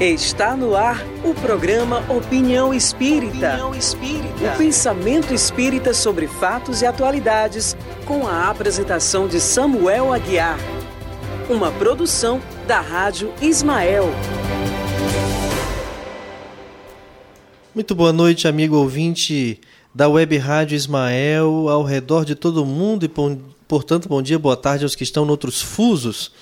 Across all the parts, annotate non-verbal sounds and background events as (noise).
Está no ar o programa Opinião Espírita. Opinião Espírita. O pensamento espírita sobre fatos e atualidades, com a apresentação de Samuel Aguiar. Uma produção da Rádio Ismael. Muito boa noite, amigo ouvinte da Web Rádio Ismael, ao redor de todo mundo e, portanto, bom dia, boa tarde aos que estão noutros fusos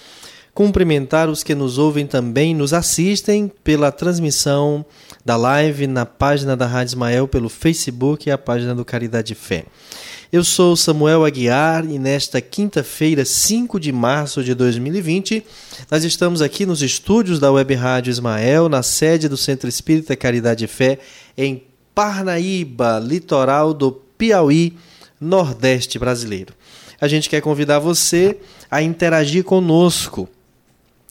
cumprimentar os que nos ouvem também, nos assistem pela transmissão da live na página da Rádio Ismael, pelo Facebook e a página do Caridade Fé. Eu sou Samuel Aguiar e nesta quinta-feira, 5 de março de 2020, nós estamos aqui nos estúdios da Web Rádio Ismael, na sede do Centro Espírita Caridade e Fé, em Parnaíba, litoral do Piauí, Nordeste brasileiro. A gente quer convidar você a interagir conosco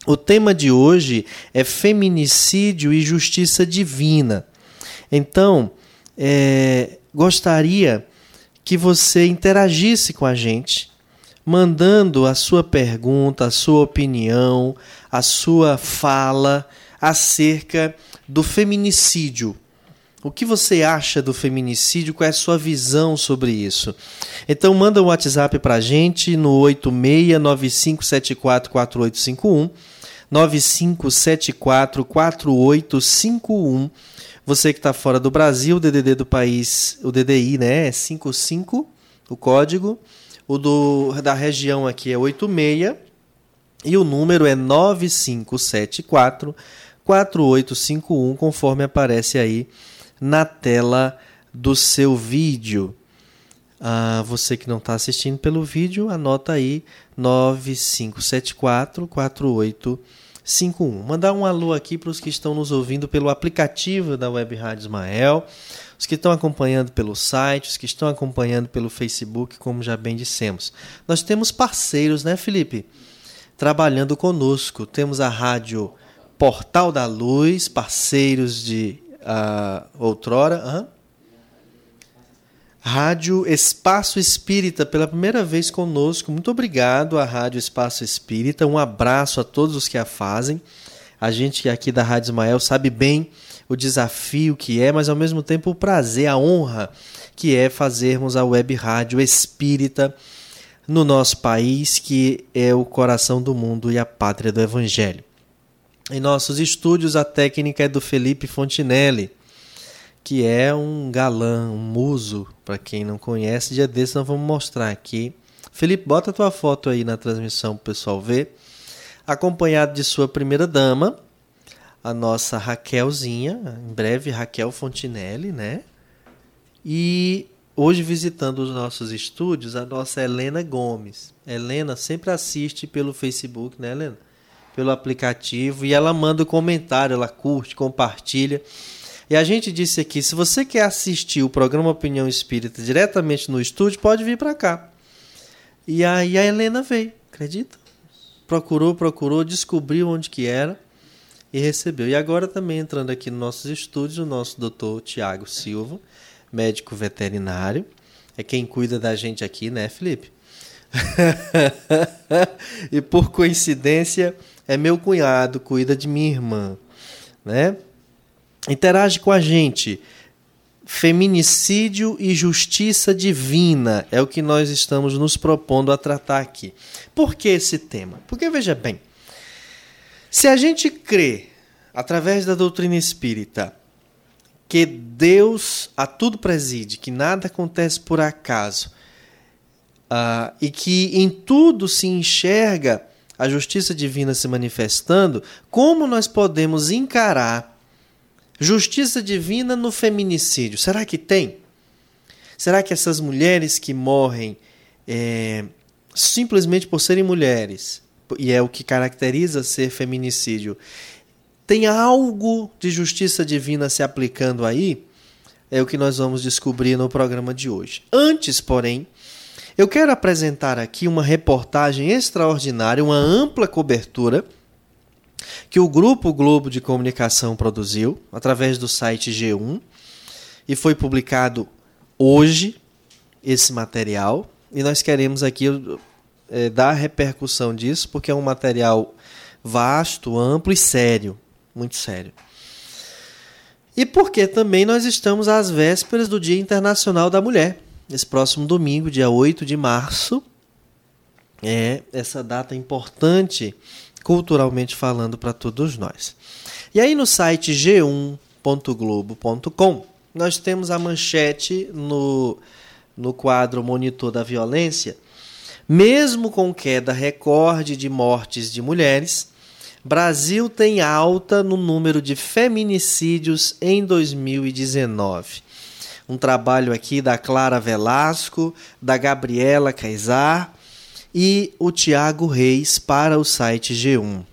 o tema de hoje é feminicídio e justiça divina. Então, é, gostaria que você interagisse com a gente, mandando a sua pergunta, a sua opinião, a sua fala acerca do feminicídio. O que você acha do feminicídio? Qual é a sua visão sobre isso? Então manda um WhatsApp para a gente no 8695744851 95744851. Você que está fora do Brasil, o DDD do país, o DDI, né, é 55, o código. O do, da região aqui é 86 e o número é 9574 4851, conforme aparece aí na tela do seu vídeo. Ah, você que não está assistindo pelo vídeo, anota aí 9574 4851. 51. Mandar um alô aqui para os que estão nos ouvindo pelo aplicativo da Web Rádio Ismael, os que estão acompanhando pelo site, os que estão acompanhando pelo Facebook, como já bem dissemos. Nós temos parceiros, né, Felipe? Trabalhando conosco. Temos a rádio Portal da Luz, parceiros de uh, outrora. Uhum. Rádio Espaço Espírita, pela primeira vez conosco. Muito obrigado à Rádio Espaço Espírita. Um abraço a todos os que a fazem. A gente aqui da Rádio Ismael sabe bem o desafio que é, mas ao mesmo tempo o prazer, a honra que é fazermos a web rádio espírita no nosso país, que é o coração do mundo e a pátria do Evangelho. Em nossos estúdios, a técnica é do Felipe Fontinelli que é um galã, um muso, para quem não conhece. Dia desse nós vamos mostrar aqui. Felipe, bota a tua foto aí na transmissão para o pessoal ver. Acompanhado de sua primeira dama, a nossa Raquelzinha, em breve Raquel Fontinelli, né? E hoje visitando os nossos estúdios, a nossa Helena Gomes. Helena sempre assiste pelo Facebook, né, Helena? Pelo aplicativo e ela manda um comentário, ela curte, compartilha. E a gente disse aqui, se você quer assistir o programa Opinião Espírita diretamente no estúdio, pode vir para cá. E aí a Helena veio, acredita? Procurou, procurou, descobriu onde que era e recebeu. E agora também entrando aqui nos nossos estúdios, o nosso doutor Tiago Silva, médico veterinário. É quem cuida da gente aqui, né, Felipe? (laughs) e por coincidência, é meu cunhado, cuida de minha irmã, né? Interage com a gente. Feminicídio e justiça divina é o que nós estamos nos propondo a tratar aqui. Por que esse tema? Porque veja bem, se a gente crê, através da doutrina espírita, que Deus a tudo preside, que nada acontece por acaso, uh, e que em tudo se enxerga a justiça divina se manifestando, como nós podemos encarar Justiça divina no feminicídio. Será que tem? Será que essas mulheres que morrem é, simplesmente por serem mulheres, e é o que caracteriza ser feminicídio, tem algo de justiça divina se aplicando aí? É o que nós vamos descobrir no programa de hoje. Antes, porém, eu quero apresentar aqui uma reportagem extraordinária, uma ampla cobertura que o Grupo Globo de Comunicação produziu através do site G1 e foi publicado hoje esse material, e nós queremos aqui é, dar repercussão disso, porque é um material vasto, amplo e sério, muito sério. E porque também nós estamos às vésperas do Dia Internacional da Mulher. Esse próximo domingo, dia 8 de março, é essa data importante culturalmente falando para todos nós. E aí no site g1.globo.com nós temos a manchete no, no quadro Monitor da Violência. Mesmo com queda recorde de mortes de mulheres, Brasil tem alta no número de feminicídios em 2019. Um trabalho aqui da Clara Velasco, da Gabriela Caizar e o Tiago Reis para o site G1.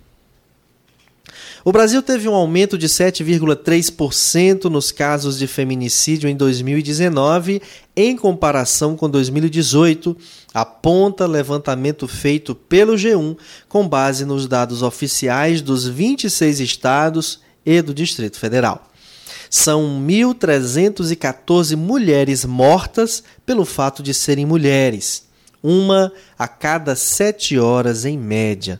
O Brasil teve um aumento de 7,3% nos casos de feminicídio em 2019, em comparação com 2018, aponta levantamento feito pelo G1 com base nos dados oficiais dos 26 estados e do Distrito Federal. São 1.314 mulheres mortas pelo fato de serem mulheres uma a cada sete horas em média.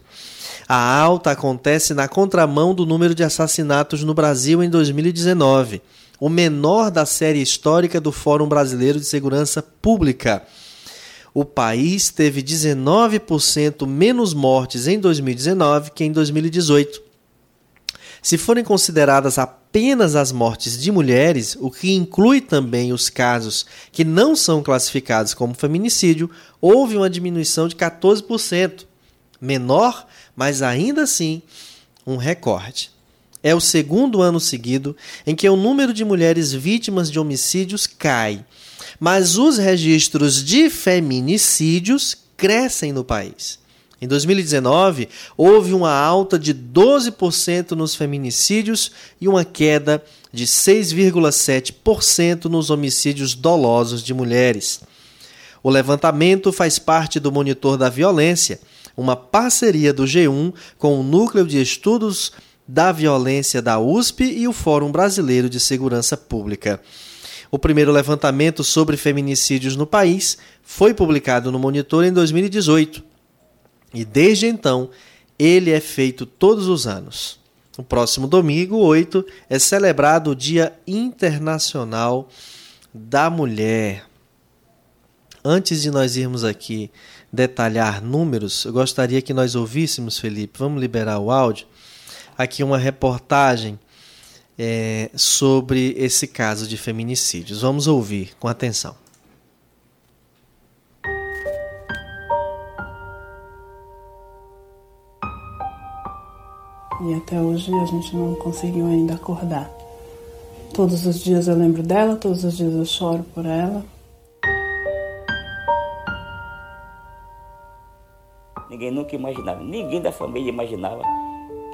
A alta acontece na contramão do número de assassinatos no Brasil em 2019, o menor da série histórica do Fórum Brasileiro de Segurança Pública. O país teve 19% menos mortes em 2019 que em 2018. Se forem consideradas apenas as mortes de mulheres, o que inclui também os casos que não são classificados como feminicídio, houve uma diminuição de 14%. Menor, mas ainda assim um recorde. É o segundo ano seguido em que o número de mulheres vítimas de homicídios cai, mas os registros de feminicídios crescem no país. Em 2019, houve uma alta de 12% nos feminicídios e uma queda de 6,7% nos homicídios dolosos de mulheres. O levantamento faz parte do Monitor da Violência, uma parceria do G1 com o Núcleo de Estudos da Violência da USP e o Fórum Brasileiro de Segurança Pública. O primeiro levantamento sobre feminicídios no país foi publicado no Monitor em 2018 e desde então, ele é feito todos os anos. No próximo domingo, 8, é celebrado o Dia Internacional da Mulher. Antes de nós irmos aqui detalhar números, eu gostaria que nós ouvíssemos, Felipe, vamos liberar o áudio, aqui uma reportagem é, sobre esse caso de feminicídios. Vamos ouvir com atenção. E até hoje a gente não conseguiu ainda acordar. Todos os dias eu lembro dela, todos os dias eu choro por ela. Ninguém nunca imaginava, ninguém da família imaginava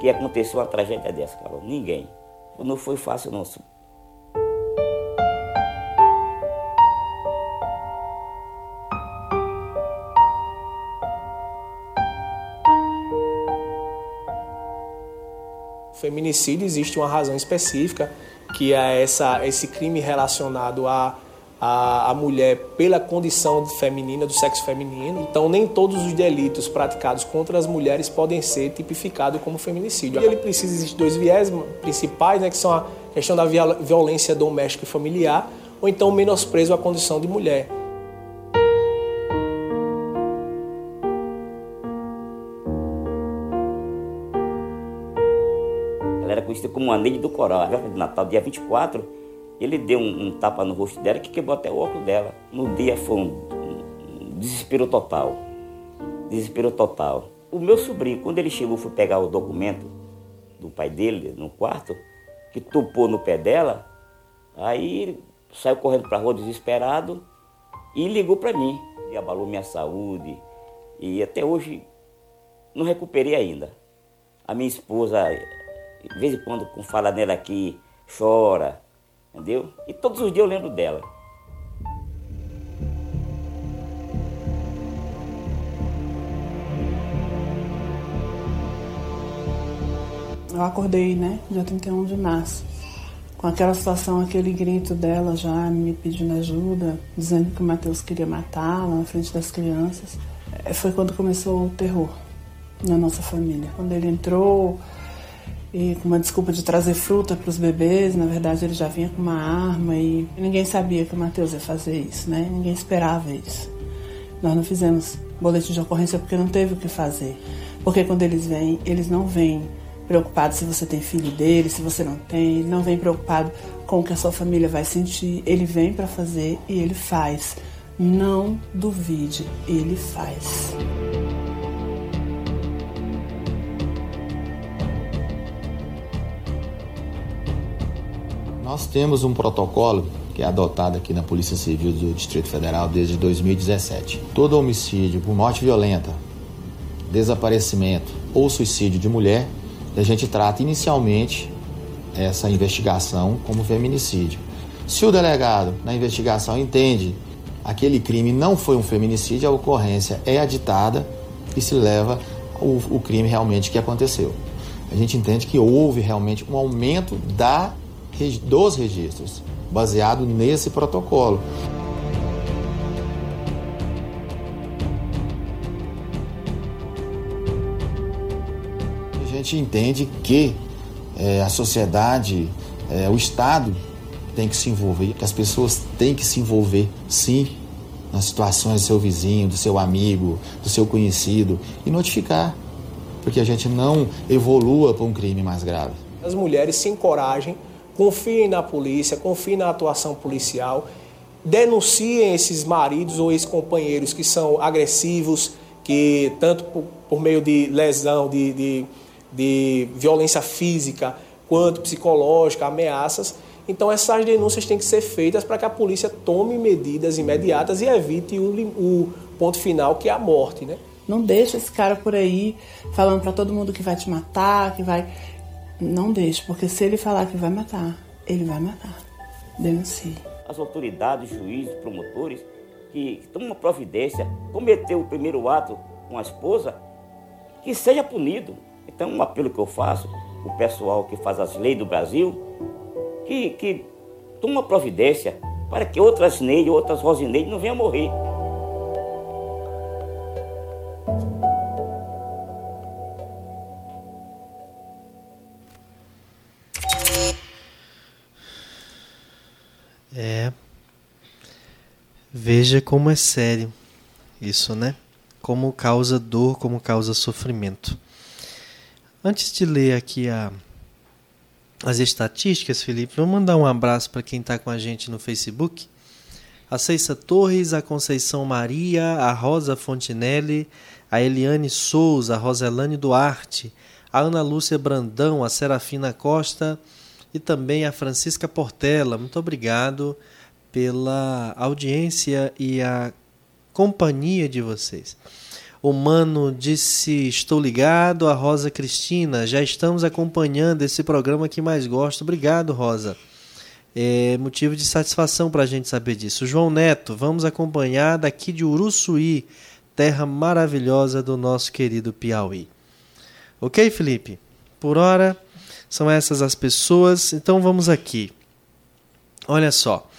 que ia acontecer uma tragédia dessa, Carol. Ninguém. Não foi fácil, não. Feminicídio existe uma razão específica, que é essa, esse crime relacionado a, a, mulher pela condição feminina, do sexo feminino. Então, nem todos os delitos praticados contra as mulheres podem ser tipificados como feminicídio. E ele precisa existir dois viés principais, né, que são a questão da violência doméstica e familiar, ou então o menosprezo à condição de mulher. Conhecida como a Neide do Coral. A véspera de Natal, dia 24, ele deu um, um, tapa no rosto dela que quebrou até o óculos dela. No dia foi um, um desespero total. Desespero total. O meu sobrinho, quando ele chegou, foi pegar o documento do pai dele no quarto, que topou no pé dela, aí saiu correndo para a rua desesperado e ligou para mim. E abalou minha saúde. E até hoje não recuperei ainda. A minha esposa de vez em quando, com fala nela aqui, chora, entendeu? E todos os dias eu lembro dela. Eu acordei, né, dia 31 de março, com aquela situação, aquele grito dela já me pedindo ajuda, dizendo que o Mateus queria matá-la na frente das crianças, é, foi quando começou o terror na nossa família. Quando ele entrou e com uma desculpa de trazer fruta para os bebês, na verdade ele já vinha com uma arma e ninguém sabia que o Mateus ia fazer isso, né? Ninguém esperava isso. Nós não fizemos boletim de ocorrência porque não teve o que fazer. Porque quando eles vêm, eles não vêm preocupado se você tem filho dele, se você não tem, ele não vem preocupado com o que a sua família vai sentir, ele vem para fazer e ele faz. Não duvide, ele faz. Nós temos um protocolo que é adotado aqui na Polícia Civil do Distrito Federal desde 2017. Todo homicídio por morte violenta, desaparecimento ou suicídio de mulher a gente trata inicialmente essa investigação como feminicídio. Se o delegado, na investigação, entende aquele crime não foi um feminicídio, a ocorrência é aditada e se leva o, o crime realmente que aconteceu. A gente entende que houve realmente um aumento da, dos registros, baseado nesse protocolo. gente entende que é, a sociedade, é, o Estado tem que se envolver, que as pessoas têm que se envolver, sim, nas situações do seu vizinho, do seu amigo, do seu conhecido e notificar, porque a gente não evolua para um crime mais grave. As mulheres se encorajem, confiem na polícia, confiem na atuação policial, denunciem esses maridos ou ex-companheiros que são agressivos, que tanto por, por meio de lesão, de, de de violência física quanto psicológica, ameaças. Então essas denúncias têm que ser feitas para que a polícia tome medidas imediatas e evite o, o ponto final que é a morte, né? Não deixa esse cara por aí falando para todo mundo que vai te matar, que vai. Não deixe, porque se ele falar que vai matar, ele vai matar. Denuncie. As autoridades, juízes, promotores que, tomam uma providência, cometeu o primeiro ato com a esposa, que seja punido. Então, um apelo que eu faço, o pessoal que faz as leis do Brasil, que, que toma providência para que outras Neide, outras Rosineide não venham morrer. É. Veja como é sério isso, né? Como causa dor, como causa sofrimento. Antes de ler aqui a, as estatísticas, Felipe, vamos mandar um abraço para quem está com a gente no Facebook. A Ceissa Torres, a Conceição Maria, a Rosa Fontinelli, a Eliane Souza, a Roselane Duarte, a Ana Lúcia Brandão, a Serafina Costa e também a Francisca Portela. Muito obrigado pela audiência e a companhia de vocês. O Mano disse: Estou ligado. A Rosa Cristina, já estamos acompanhando esse programa que mais gosto. Obrigado, Rosa. É motivo de satisfação para a gente saber disso. João Neto, vamos acompanhar daqui de Uruçuí, terra maravilhosa do nosso querido Piauí. Ok, Felipe? Por hora, são essas as pessoas. Então vamos aqui. Olha só.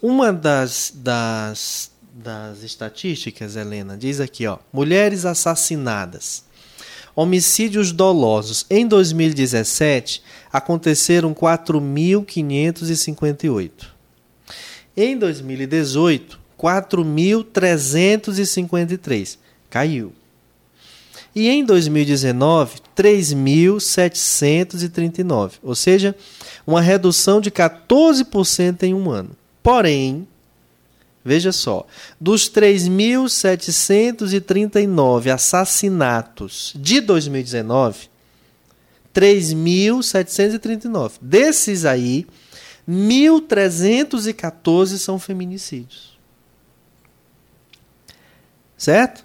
Uma das, das das estatísticas, Helena, diz aqui, ó, mulheres assassinadas. Homicídios dolosos. Em 2017, aconteceram 4.558. Em 2018, 4.353. Caiu. E em 2019, 3.739. Ou seja, uma redução de 14% em um ano. Porém, Veja só, dos 3.739 assassinatos de 2019, 3.739. Desses aí, 1.314 são feminicídios. Certo?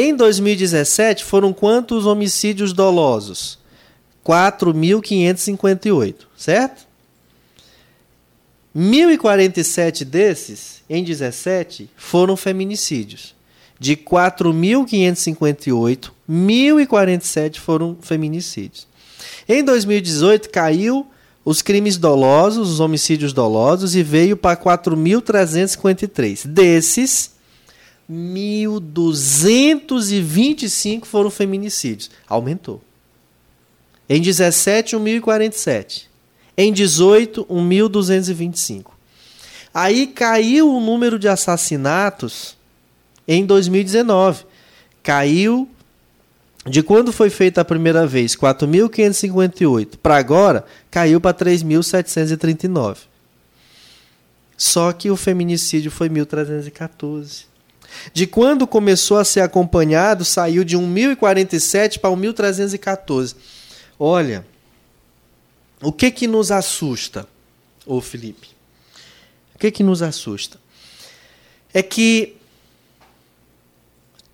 Em 2017, foram quantos homicídios dolosos? 4.558, certo? 1.047 desses, em 17, foram feminicídios. De 4.558, 1.047 foram feminicídios. Em 2018, caiu os crimes dolosos, os homicídios dolosos, e veio para 4.353. Desses, 1.225 foram feminicídios. Aumentou. Em 17, 1.047. Em 18, 1.225. Aí caiu o número de assassinatos em 2019. Caiu de quando foi feita a primeira vez, 4.558, para agora, caiu para 3.739. Só que o feminicídio foi 1.314. De quando começou a ser acompanhado, saiu de 1.047 para 1.314. Olha, o que que nos assusta, ô Felipe? O que que nos assusta? É que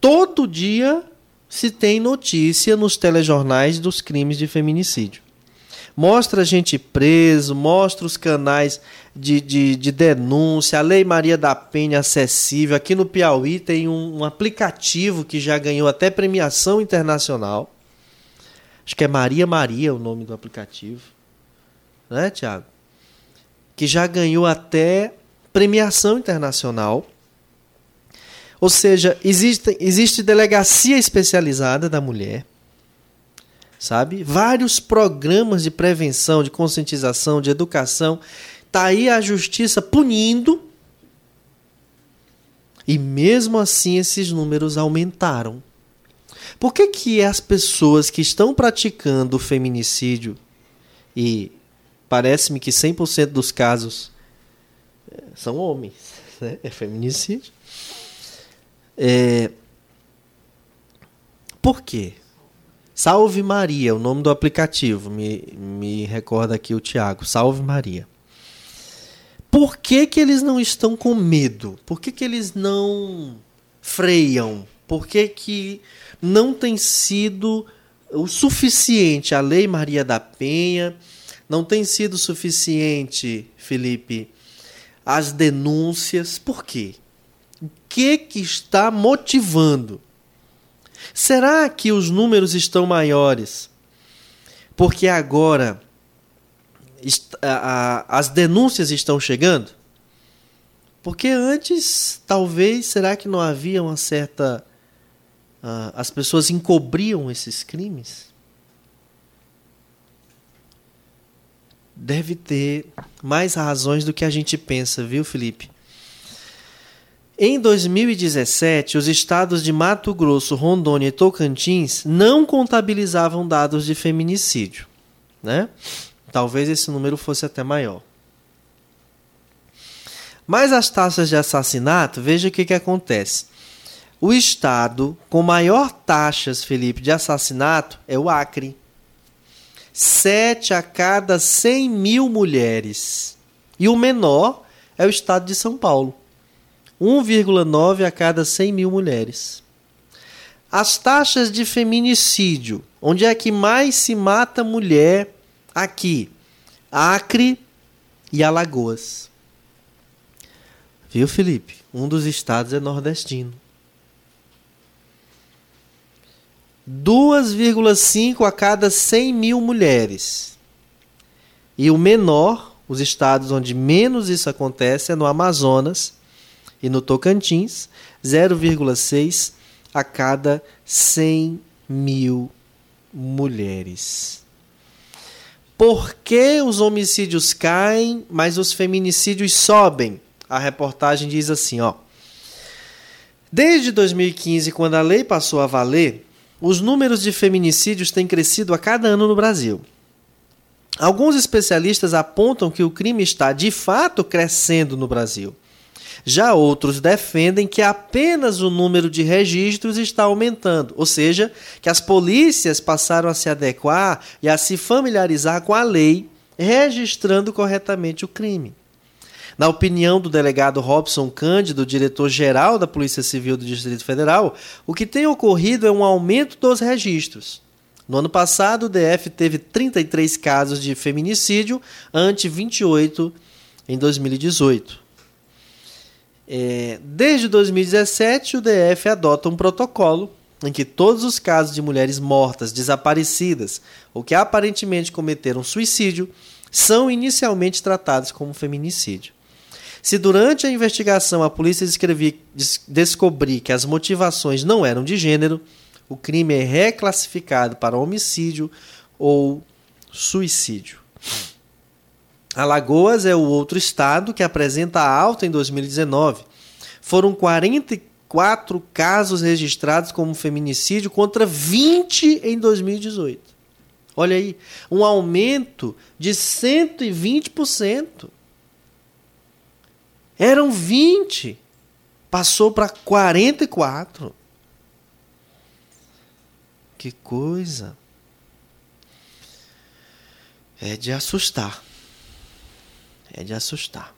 todo dia se tem notícia nos telejornais dos crimes de feminicídio. Mostra a gente preso, mostra os canais de, de, de, denúncia, a Lei Maria da Penha acessível. Aqui no Piauí tem um, um aplicativo que já ganhou até premiação internacional. Acho que é Maria Maria o nome do aplicativo. Né, Tiago? Que já ganhou até premiação internacional. Ou seja, existe, existe delegacia especializada da mulher, sabe? Vários programas de prevenção, de conscientização, de educação. Está aí a justiça punindo. E mesmo assim esses números aumentaram. Por que, que as pessoas que estão praticando o feminicídio, e parece-me que 100% dos casos eh, são homens, (laughs) né? é feminicídio, é... Por quê? Salve Maria, o nome do aplicativo, me, me recorda aqui o Tiago. Salve Maria. Por que, que eles não estão com medo? Por que, que eles não freiam? Por que, que não tem sido o suficiente a Lei Maria da Penha? Não tem sido suficiente, Felipe, as denúncias? Por quê? que, que está motivando? Será que os números estão maiores? Porque agora as denúncias estão chegando? Porque antes, talvez, será que não havia uma certa. Uh, as pessoas encobriam esses crimes? Deve ter mais razões do que a gente pensa, viu, Felipe? Em 2017, os estados de Mato Grosso, Rondônia e Tocantins não contabilizavam dados de feminicídio. Né? Talvez esse número fosse até maior. Mas as taxas de assassinato, veja o que, que acontece. O estado com maior taxas, Felipe, de assassinato é o Acre. 7 a cada 100 mil mulheres. E o menor é o estado de São Paulo. 1,9 a cada 100 mil mulheres. As taxas de feminicídio, onde é que mais se mata mulher? Aqui, Acre e Alagoas. Viu, Felipe? Um dos estados é nordestino. 2,5 a cada 100 mil mulheres. E o menor, os estados onde menos isso acontece, é no Amazonas, e no Tocantins, 0,6 a cada 100 mil mulheres. Por que os homicídios caem, mas os feminicídios sobem? A reportagem diz assim, ó. Desde 2015, quando a lei passou a valer, os números de feminicídios têm crescido a cada ano no Brasil. Alguns especialistas apontam que o crime está de fato crescendo no Brasil. Já outros defendem que apenas o número de registros está aumentando, ou seja, que as polícias passaram a se adequar e a se familiarizar com a lei, registrando corretamente o crime. Na opinião do delegado Robson Cândido, diretor-geral da Polícia Civil do Distrito Federal, o que tem ocorrido é um aumento dos registros. No ano passado, o DF teve 33 casos de feminicídio, ante 28 em 2018. É, desde 2017, o DF adota um protocolo em que todos os casos de mulheres mortas, desaparecidas ou que aparentemente cometeram suicídio são inicialmente tratados como feminicídio. Se durante a investigação a polícia descobrir que as motivações não eram de gênero, o crime é reclassificado para homicídio ou suicídio. Alagoas é o outro estado que apresenta alta em 2019. Foram 44 casos registrados como feminicídio contra 20 em 2018. Olha aí, um aumento de 120%. Eram 20, passou para 44. Que coisa. É de assustar. É de assustar.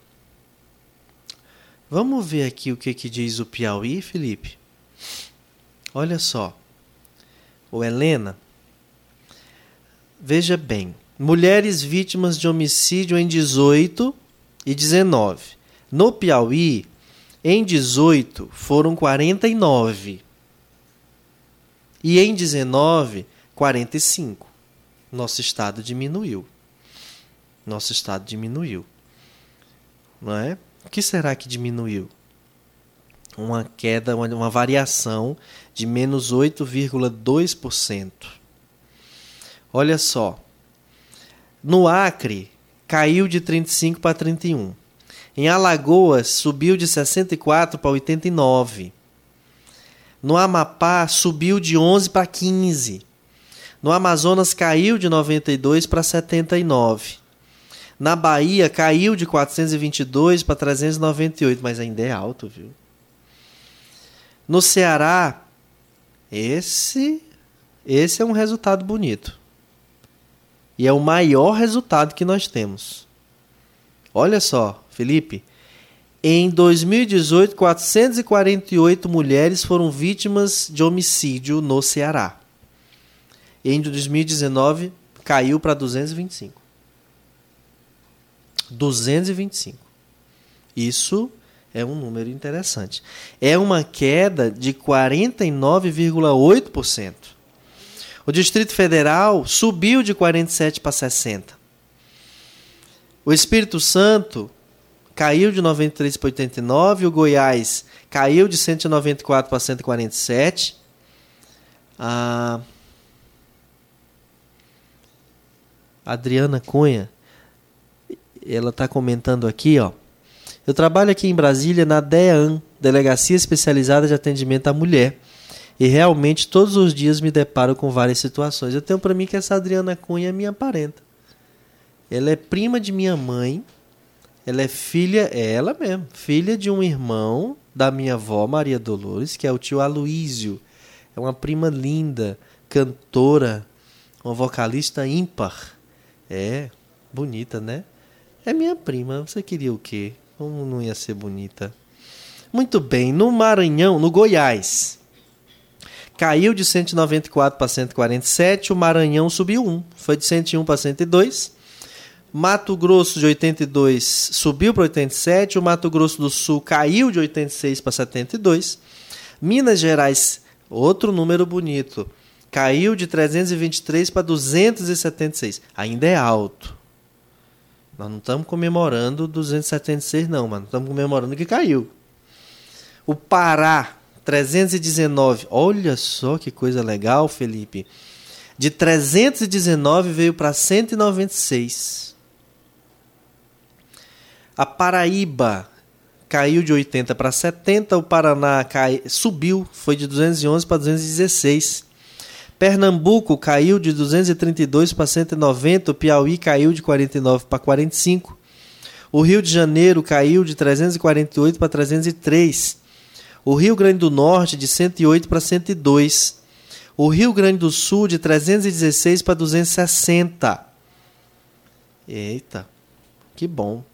Vamos ver aqui o que, que diz o Piauí, Felipe? Olha só. O Helena. Veja bem. Mulheres vítimas de homicídio em 18 e 19. No Piauí, em 18 foram 49. E em 19, 45. Nosso estado diminuiu. Nosso estado diminuiu. Não é? O que será que diminuiu? Uma queda, uma, uma variação de menos 8,2%. Olha só. No Acre, caiu de 35 para 31. Em Alagoas, subiu de 64 para 89. No Amapá, subiu de 11 para 15. No Amazonas, caiu de 92 para 79. Na Bahia, caiu de 422 para 398, mas ainda é alto, viu? No Ceará, esse, esse é um resultado bonito. E é o maior resultado que nós temos. Olha só, Felipe, em 2018, 448 mulheres foram vítimas de homicídio no Ceará. Em 2019, caiu para 225. 225. Isso é um número interessante. É uma queda de 49,8%. O Distrito Federal subiu de 47 para 60. O Espírito Santo caiu de 93 para 89, o Goiás caiu de 194 para 147. A Adriana Cunha, ela está comentando aqui, ó. Eu trabalho aqui em Brasília na DEAN, Delegacia Especializada de Atendimento à Mulher. E realmente todos os dias me deparo com várias situações. Eu tenho para mim que essa Adriana Cunha é minha parenta. Ela é prima de minha mãe ela é filha, é ela mesmo, filha de um irmão da minha avó, Maria Dolores, que é o tio Aloísio. É uma prima linda, cantora, uma vocalista ímpar. É, bonita, né? É minha prima, você queria o quê? Como não ia ser bonita? Muito bem, no Maranhão, no Goiás, caiu de 194 para 147, o Maranhão subiu 1, foi de 101 para 102. Mato Grosso de 82 subiu para 87, o Mato Grosso do Sul caiu de 86 para 72. Minas Gerais, outro número bonito, caiu de 323 para 276. Ainda é alto. Nós não estamos comemorando 276 não, mas estamos comemorando que caiu. O Pará, 319. Olha só que coisa legal, Felipe. De 319 veio para 196. A Paraíba caiu de 80 para 70, o Paraná cai, subiu, foi de 211 para 216. Pernambuco caiu de 232 para 190, o Piauí caiu de 49 para 45. O Rio de Janeiro caiu de 348 para 303. O Rio Grande do Norte de 108 para 102. O Rio Grande do Sul de 316 para 260. Eita, que bom.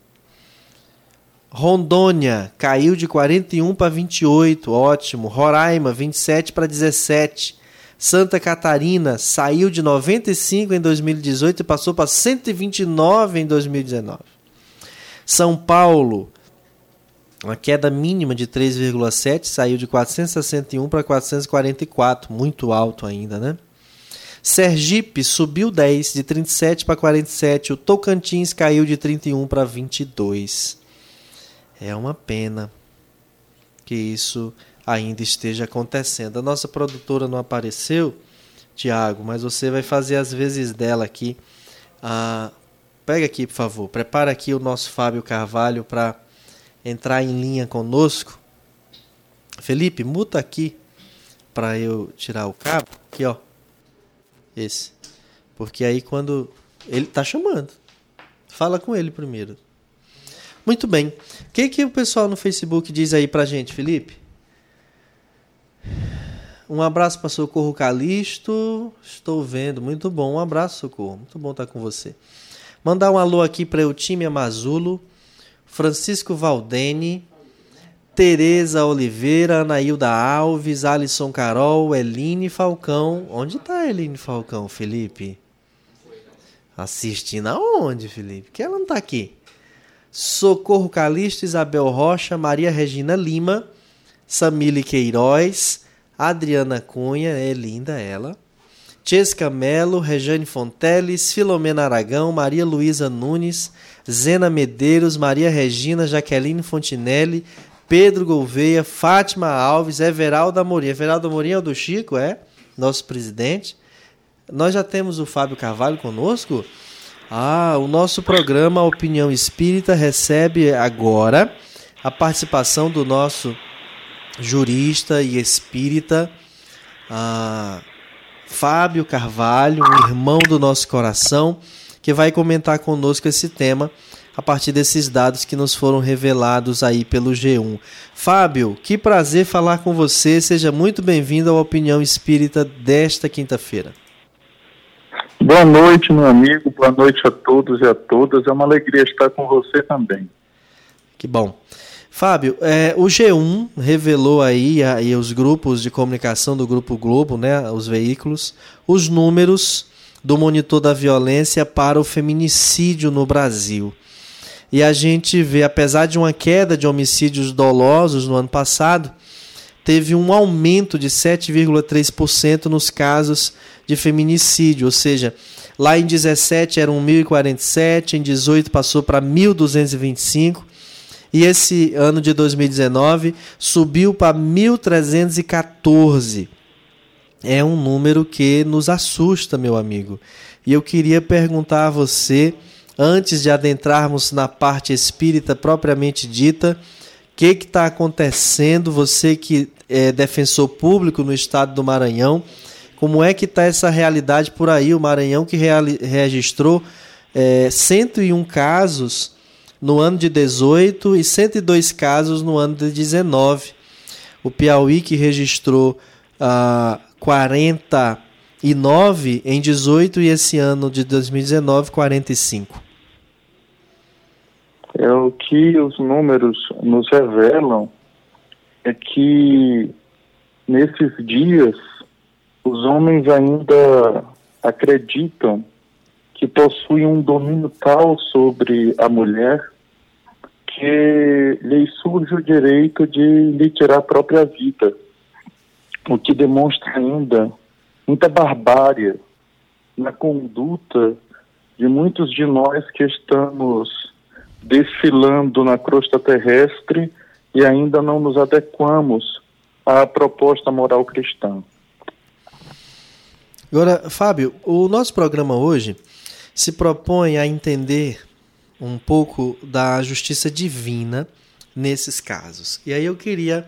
Rondônia caiu de 41 para 28, ótimo. Roraima 27 para 17. Santa Catarina saiu de 95 em 2018 e passou para 129 em 2019. São Paulo, uma queda mínima de 3,7, saiu de 461 para 444, muito alto ainda, né? Sergipe subiu 10, de 37 para 47. O Tocantins caiu de 31 para 22. É uma pena que isso ainda esteja acontecendo. A nossa produtora não apareceu, Tiago, mas você vai fazer as vezes dela aqui. Ah, pega aqui, por favor. Prepara aqui o nosso Fábio Carvalho para entrar em linha conosco. Felipe, muta aqui para eu tirar o cabo. Aqui, ó. Esse. Porque aí quando ele tá chamando. Fala com ele primeiro. Muito bem. O que que o pessoal no Facebook diz aí pra gente, Felipe? Um abraço para Socorro Calixto. Estou vendo. Muito bom. Um abraço, Socorro. Muito bom estar com você. Mandar um alô aqui para o time Amazulo, Francisco Valdene, Tereza Oliveira, Anailda Alves, Alisson Carol, Eline Falcão. Onde está Eline Falcão, Felipe? Assistindo aonde, Felipe? Que ela não está aqui. Socorro Calixto, Isabel Rocha, Maria Regina Lima, Samile Queiroz, Adriana Cunha, é linda ela. Chesca Melo, Rejane Fonteles, Filomena Aragão, Maria Luísa Nunes, Zena Medeiros, Maria Regina, Jaqueline Fontinelli, Pedro Gouveia, Fátima Alves, Everaldo Amorim. Everaldo Amorim é o do Chico, é? Nosso presidente. Nós já temos o Fábio Carvalho conosco? Ah, o nosso programa Opinião Espírita recebe agora a participação do nosso jurista e espírita, ah, Fábio Carvalho, um irmão do nosso coração, que vai comentar conosco esse tema a partir desses dados que nos foram revelados aí pelo G1. Fábio, que prazer falar com você. Seja muito bem-vindo à Opinião Espírita desta quinta-feira. Boa noite, meu amigo. Boa noite a todos e a todas. É uma alegria estar com você também. Que bom. Fábio, é, o G1 revelou aí, aí os grupos de comunicação do Grupo Globo, né, os veículos, os números do monitor da violência para o feminicídio no Brasil. E a gente vê, apesar de uma queda de homicídios dolosos no ano passado, teve um aumento de 7,3% nos casos de feminicídio, ou seja, lá em 17 eram 1.047, em 18 passou para 1.225 e esse ano de 2019 subiu para 1.314. É um número que nos assusta, meu amigo. E eu queria perguntar a você, antes de adentrarmos na parte espírita propriamente dita, o que está acontecendo? Você que é defensor público no estado do Maranhão, como é que está essa realidade por aí? O Maranhão que registrou é, 101 casos no ano de 18 e 102 casos no ano de 19. O Piauí que registrou ah, 49 em 18 e esse ano de 2019 45. É o que os números nos revelam é que nesses dias os homens ainda acreditam que possuem um domínio tal sobre a mulher que lhe surge o direito de lhe tirar a própria vida, o que demonstra ainda muita barbárie na conduta de muitos de nós que estamos desfilando na crosta terrestre e ainda não nos adequamos à proposta moral cristã. Agora, Fábio, o nosso programa hoje se propõe a entender um pouco da justiça divina nesses casos. E aí eu queria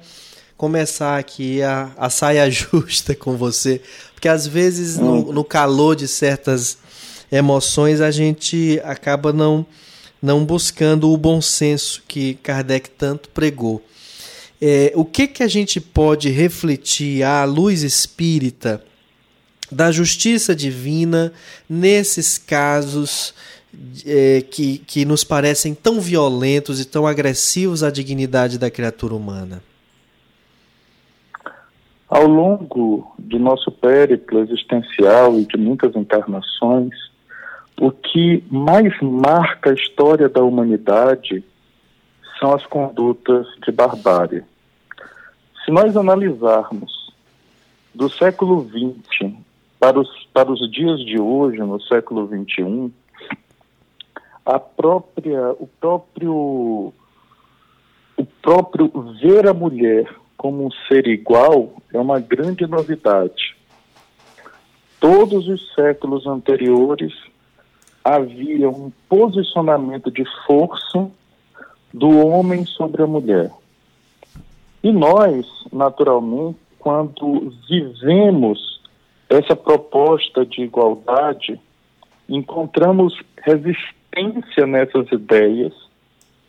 começar aqui a, a saia (laughs) justa com você, porque às vezes no, no calor de certas emoções a gente acaba não, não buscando o bom senso que Kardec tanto pregou. É, o que, que a gente pode refletir à luz espírita da justiça divina nesses casos é, que, que nos parecem tão violentos e tão agressivos à dignidade da criatura humana? Ao longo do nosso périplo existencial e de muitas encarnações, o que mais marca a história da humanidade são as condutas de barbárie. Se nós analisarmos do século XX para os, para os dias de hoje, no século XXI, a própria, o próprio o próprio ver a mulher como um ser igual é uma grande novidade. Todos os séculos anteriores havia um posicionamento de força do homem sobre a mulher. E nós, naturalmente, quando vivemos essa proposta de igualdade, encontramos resistência nessas ideias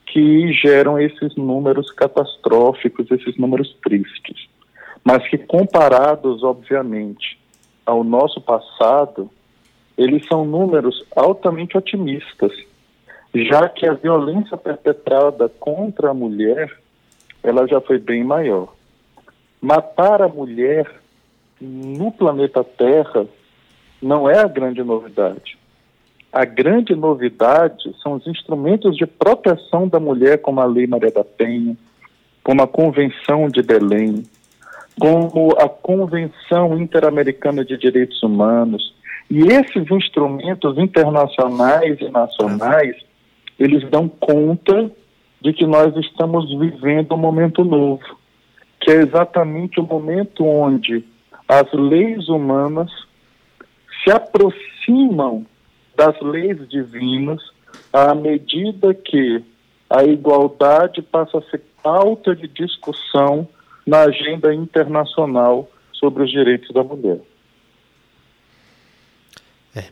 que geram esses números catastróficos, esses números tristes. Mas que, comparados, obviamente, ao nosso passado, eles são números altamente otimistas, já que a violência perpetrada contra a mulher, ela já foi bem maior. Matar a mulher no planeta Terra não é a grande novidade. A grande novidade são os instrumentos de proteção da mulher, como a Lei Maria da Penha, como a Convenção de Belém, como a Convenção Interamericana de Direitos Humanos. E esses instrumentos internacionais e nacionais, eles dão conta de que nós estamos vivendo um momento novo, que é exatamente o momento onde as leis humanas se aproximam das leis divinas à medida que a igualdade passa a ser pauta de discussão na agenda internacional sobre os direitos da mulher. É,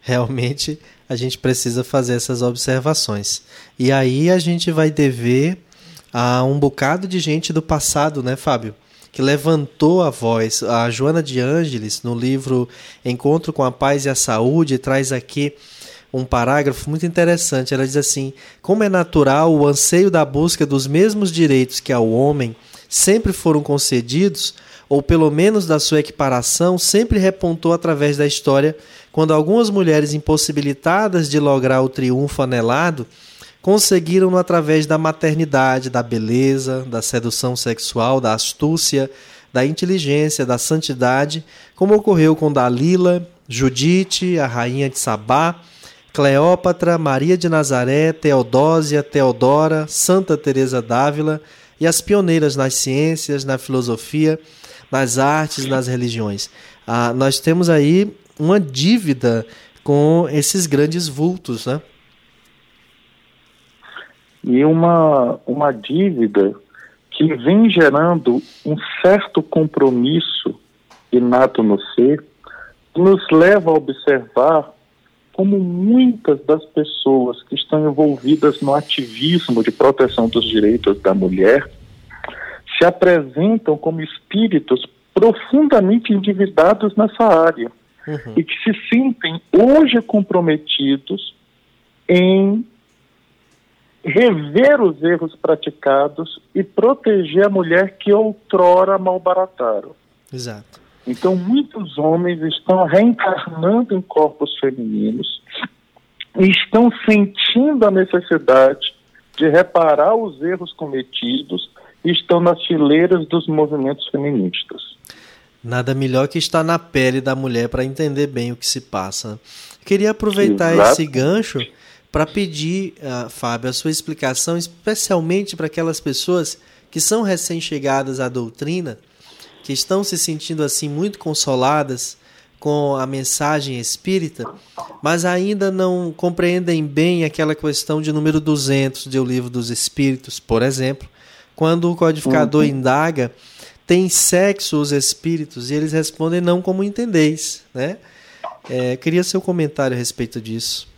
realmente a gente precisa fazer essas observações. E aí a gente vai dever a um bocado de gente do passado, né, Fábio? Que levantou a voz. A Joana de Ângeles, no livro Encontro com a Paz e a Saúde, traz aqui um parágrafo muito interessante. Ela diz assim: Como é natural o anseio da busca dos mesmos direitos que ao homem sempre foram concedidos, ou pelo menos da sua equiparação, sempre repontou através da história, quando algumas mulheres impossibilitadas de lograr o triunfo anelado conseguiram-no através da maternidade, da beleza, da sedução sexual, da astúcia, da inteligência, da santidade, como ocorreu com Dalila, Judite, a rainha de Sabá, Cleópatra, Maria de Nazaré, Teodósia, Teodora, Santa Teresa d'Ávila e as pioneiras nas ciências, na filosofia, nas artes, nas religiões. Ah, nós temos aí uma dívida com esses grandes vultos, né? E uma, uma dívida que vem gerando um certo compromisso inato no ser, que nos leva a observar como muitas das pessoas que estão envolvidas no ativismo de proteção dos direitos da mulher se apresentam como espíritos profundamente endividados nessa área uhum. e que se sentem hoje comprometidos em rever os erros praticados e proteger a mulher que outrora malbarataram. Exato. Então, muitos homens estão reencarnando em corpos femininos e estão sentindo a necessidade de reparar os erros cometidos e estão nas fileiras dos movimentos feministas. Nada melhor que estar na pele da mulher para entender bem o que se passa. Queria aproveitar Exato. esse gancho para pedir, uh, Fábio, a sua explicação, especialmente para aquelas pessoas que são recém-chegadas à doutrina, que estão se sentindo assim muito consoladas com a mensagem espírita, mas ainda não compreendem bem aquela questão de número 200 do Livro dos Espíritos, por exemplo, quando o codificador uhum. indaga, tem sexo os espíritos? E eles respondem não como entendeis, né? É, queria seu comentário a respeito disso.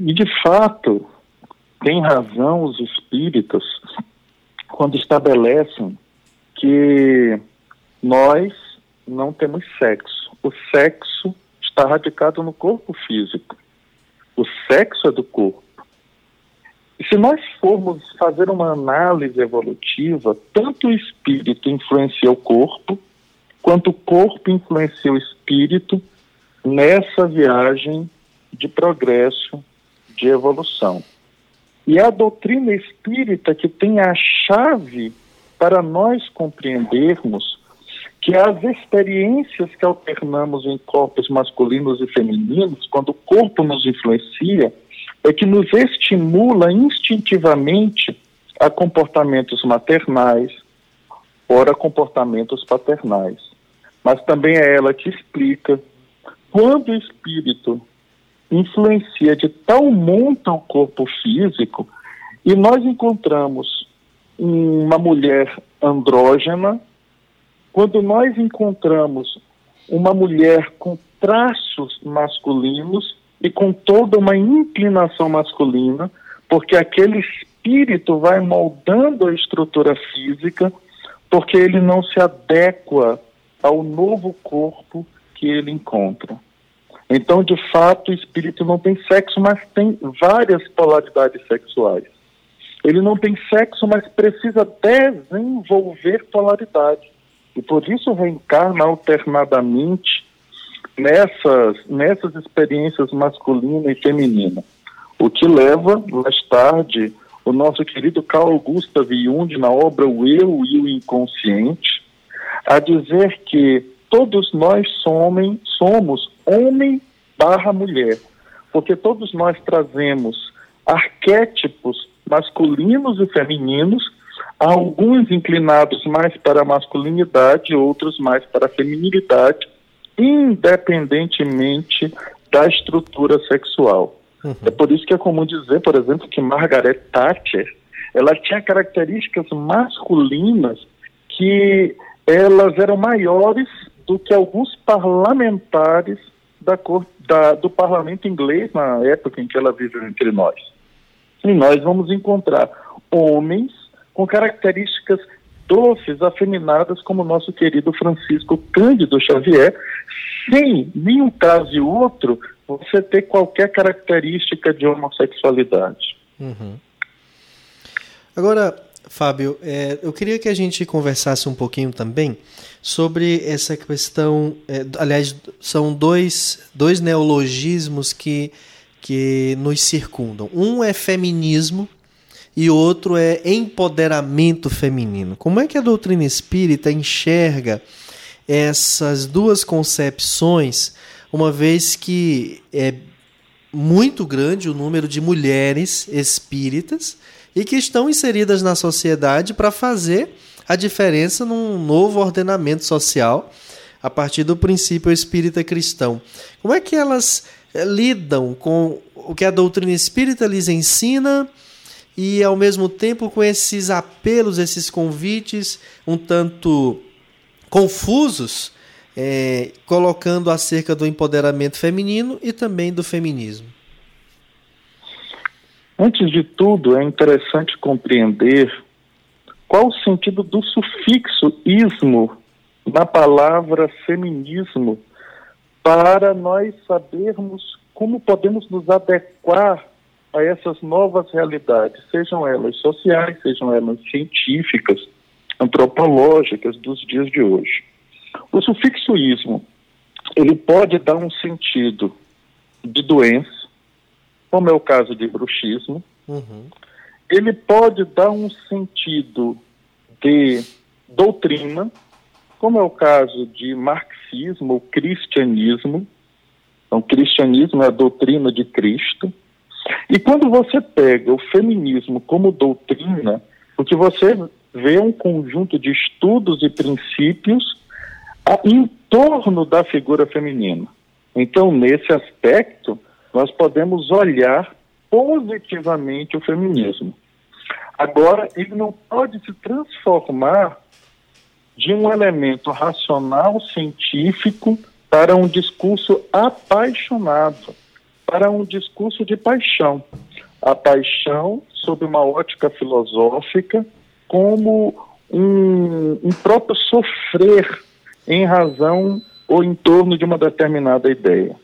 E, de fato, tem razão os espíritas quando estabelecem que nós não temos sexo. O sexo está radicado no corpo físico. O sexo é do corpo. E se nós formos fazer uma análise evolutiva, tanto o espírito influencia o corpo, quanto o corpo influencia o espírito nessa viagem de progresso de evolução. E é a doutrina espírita que tem a chave para nós compreendermos que as experiências que alternamos em corpos masculinos e femininos, quando o corpo nos influencia, é que nos estimula instintivamente a comportamentos maternais, ora comportamentos paternais. Mas também é ela que explica quando o espírito influencia de tal monta o corpo físico e nós encontramos uma mulher andrógena, quando nós encontramos uma mulher com traços masculinos e com toda uma inclinação masculina, porque aquele espírito vai moldando a estrutura física, porque ele não se adequa ao novo corpo que ele encontra. Então, de fato, o espírito não tem sexo, mas tem várias polaridades sexuais. Ele não tem sexo, mas precisa desenvolver polaridade. E por isso reencarna alternadamente nessas, nessas experiências masculina e feminina. O que leva, mais tarde, o nosso querido Carl Gustav Jung, na obra O Eu e o Inconsciente, a dizer que todos nós somos, somos homem barra mulher, porque todos nós trazemos arquétipos masculinos e femininos, alguns inclinados mais para a masculinidade, outros mais para a feminilidade, independentemente da estrutura sexual. Uhum. É por isso que é comum dizer, por exemplo, que Margaret Thatcher, ela tinha características masculinas que elas eram maiores do que alguns parlamentares da da, do parlamento inglês na época em que ela viveu entre nós. E nós vamos encontrar homens com características doces, afeminadas, como nosso querido Francisco Cândido Xavier, sem nenhum caso e outro você ter qualquer característica de homossexualidade. Uhum. Agora, Fábio, é, eu queria que a gente conversasse um pouquinho também sobre essa questão. É, aliás, são dois, dois neologismos que que nos circundam. Um é feminismo e outro é empoderamento feminino. Como é que a doutrina espírita enxerga essas duas concepções, uma vez que é muito grande o número de mulheres espíritas e que estão inseridas na sociedade para fazer a diferença num novo ordenamento social a partir do princípio espírita cristão. Como é que elas eh, lidam com o que a doutrina espírita lhes ensina e, ao mesmo tempo, com esses apelos, esses convites um tanto confusos, é, colocando acerca do empoderamento feminino e também do feminismo? Antes de tudo, é interessante compreender qual o sentido do sufixo ismo na palavra feminismo para nós sabermos como podemos nos adequar a essas novas realidades, sejam elas sociais, sejam elas científicas, antropológicas dos dias de hoje. O sufixo ismo, ele pode dar um sentido de doença, como é o caso de bruxismo. Uhum. Ele pode dar um sentido de doutrina, como é o caso de marxismo ou cristianismo. Então, cristianismo é a doutrina de Cristo. E quando você pega o feminismo como doutrina, o que você vê é um conjunto de estudos e princípios em torno da figura feminina. Então, nesse aspecto, nós podemos olhar positivamente o feminismo. Agora, ele não pode se transformar de um elemento racional científico para um discurso apaixonado, para um discurso de paixão. A paixão, sob uma ótica filosófica, como um, um próprio sofrer em razão ou em torno de uma determinada ideia.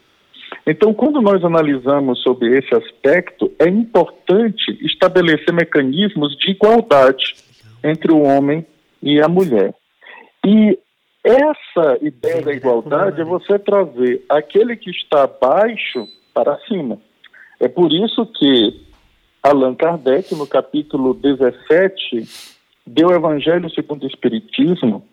Então, quando nós analisamos sobre esse aspecto, é importante estabelecer mecanismos de igualdade entre o homem e a mulher. E essa ideia da igualdade é você trazer aquele que está abaixo para cima. É por isso que Allan Kardec, no capítulo 17, deu o Evangelho segundo o Espiritismo,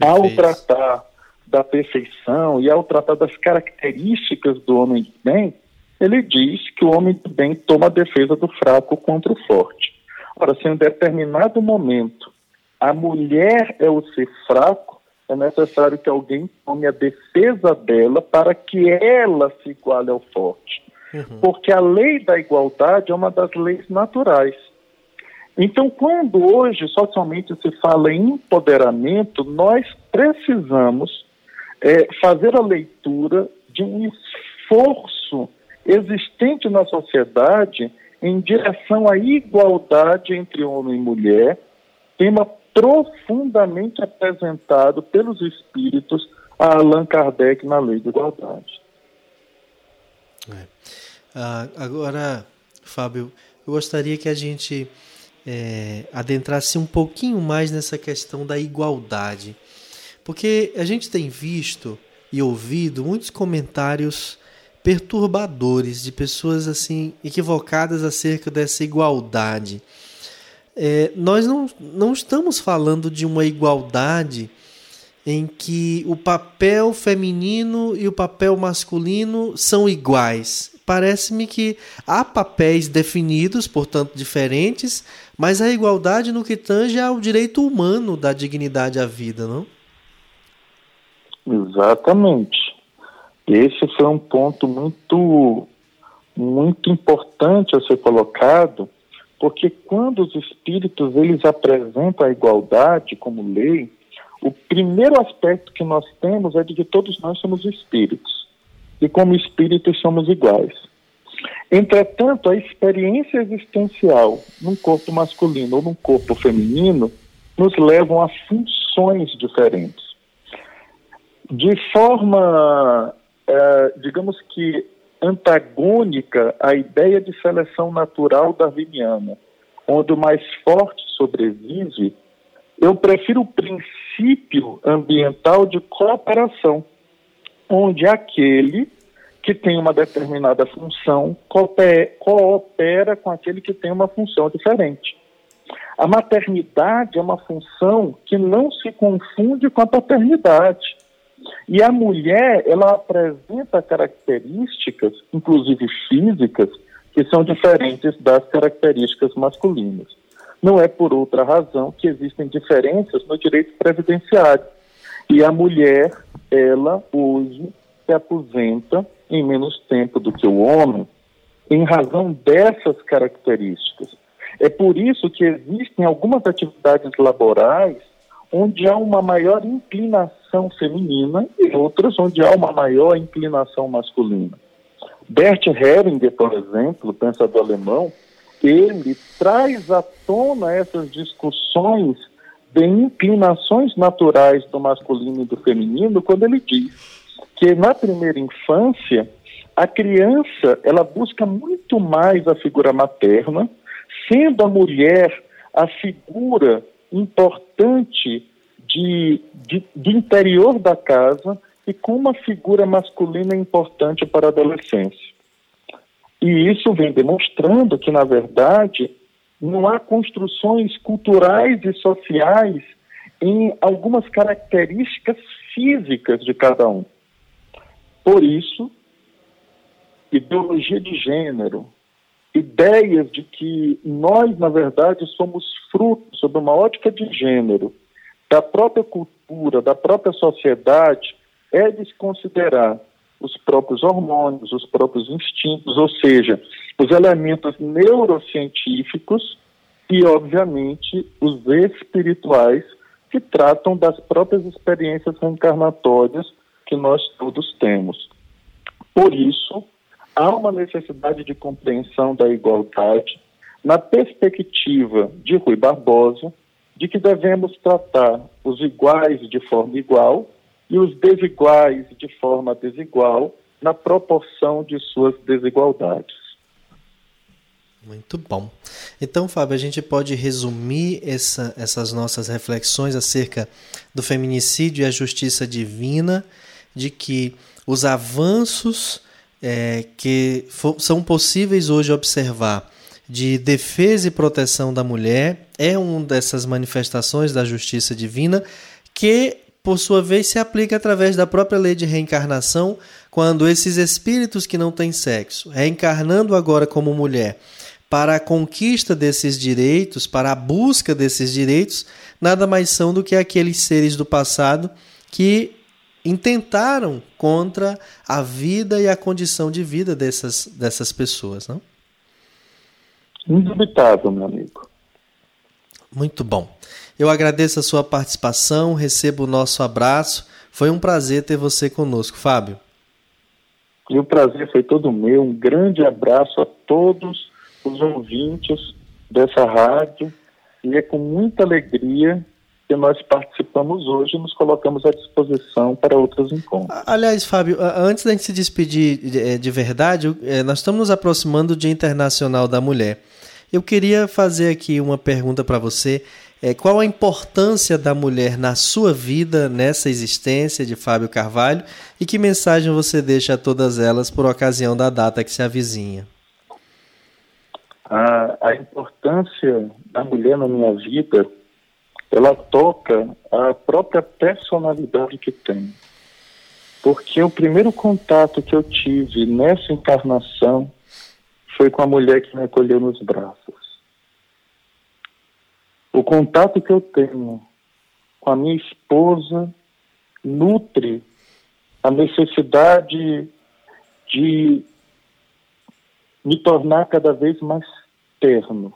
ao tratar da perfeição e ao tratar das características do homem de bem, ele diz que o homem de bem toma a defesa do fraco contra o forte. Ora, se em determinado momento a mulher é o ser fraco, é necessário que alguém tome a defesa dela para que ela se iguale ao forte. Uhum. Porque a lei da igualdade é uma das leis naturais. Então, quando hoje socialmente se fala em empoderamento, nós precisamos é, fazer a leitura de um esforço existente na sociedade em direção à igualdade entre homem e mulher, tema profundamente apresentado pelos espíritos a Allan Kardec na Lei da Igualdade. É. Ah, agora, Fábio, eu gostaria que a gente é, adentrasse um pouquinho mais nessa questão da igualdade. Porque a gente tem visto e ouvido muitos comentários perturbadores de pessoas assim equivocadas acerca dessa igualdade. É, nós não, não estamos falando de uma igualdade em que o papel feminino e o papel masculino são iguais. Parece-me que há papéis definidos, portanto diferentes, mas a igualdade no que tange ao direito humano da dignidade à vida, não? Exatamente. Esse foi um ponto muito, muito importante a ser colocado, porque quando os espíritos eles apresentam a igualdade como lei, o primeiro aspecto que nós temos é de que todos nós somos espíritos e como espíritos somos iguais. Entretanto, a experiência existencial num corpo masculino ou num corpo feminino nos levam a funções diferentes de forma, é, digamos que antagônica à ideia de seleção natural darwiniana, onde o mais forte sobrevive, eu prefiro o princípio ambiental de cooperação, onde aquele que tem uma determinada função coopera com aquele que tem uma função diferente. A maternidade é uma função que não se confunde com a paternidade. E a mulher, ela apresenta características, inclusive físicas, que são diferentes das características masculinas. Não é por outra razão que existem diferenças no direito previdenciário. E a mulher, ela hoje se aposenta em menos tempo do que o homem, em razão dessas características. É por isso que existem algumas atividades laborais onde há uma maior inclinação feminina e outras onde há uma maior inclinação masculina. Bert Hellinger, por exemplo, pensador alemão, ele traz à tona essas discussões de inclinações naturais do masculino e do feminino quando ele diz que na primeira infância a criança ela busca muito mais a figura materna, sendo a mulher a figura importante de, de, interior da casa e com uma figura masculina importante para a adolescência. E isso vem demonstrando que, na verdade, não há construções culturais e sociais em algumas características físicas de cada um. Por isso, ideologia de gênero, ideias de que nós, na verdade, somos frutos, sob uma ótica de gênero, da própria cultura, da própria sociedade, é desconsiderar os próprios hormônios, os próprios instintos, ou seja, os elementos neurocientíficos e, obviamente, os espirituais que tratam das próprias experiências reencarnatórias que nós todos temos. Por isso, há uma necessidade de compreensão da igualdade na perspectiva de Rui Barbosa, de que devemos tratar os iguais de forma igual e os desiguais de forma desigual na proporção de suas desigualdades. Muito bom. Então, Fábio, a gente pode resumir essa, essas nossas reflexões acerca do feminicídio e a justiça divina, de que os avanços é, que são possíveis hoje observar de defesa e proteção da mulher é uma dessas manifestações da justiça divina que por sua vez se aplica através da própria lei de reencarnação, quando esses espíritos que não têm sexo, reencarnando agora como mulher, para a conquista desses direitos, para a busca desses direitos, nada mais são do que aqueles seres do passado que intentaram contra a vida e a condição de vida dessas, dessas pessoas, não? Indubitável, meu amigo. Muito bom. Eu agradeço a sua participação, recebo o nosso abraço. Foi um prazer ter você conosco, Fábio. E o prazer foi todo meu. Um grande abraço a todos os ouvintes dessa rádio. E é com muita alegria que nós participamos hoje e nos colocamos à disposição para outros encontros. Aliás, Fábio, antes da gente se despedir de eh, verdade, eh, nós estamos nos aproximando do Dia Internacional da Mulher. Eu queria fazer aqui uma pergunta para você. É, qual a importância da mulher na sua vida, nessa existência de Fábio Carvalho, e que mensagem você deixa a todas elas por ocasião da data que se avizinha? A, a importância da mulher na minha vida, ela toca a própria personalidade que tem. Porque o primeiro contato que eu tive nessa encarnação foi com a mulher que me acolheu nos braços. O contato que eu tenho com a minha esposa nutre a necessidade de me tornar cada vez mais terno.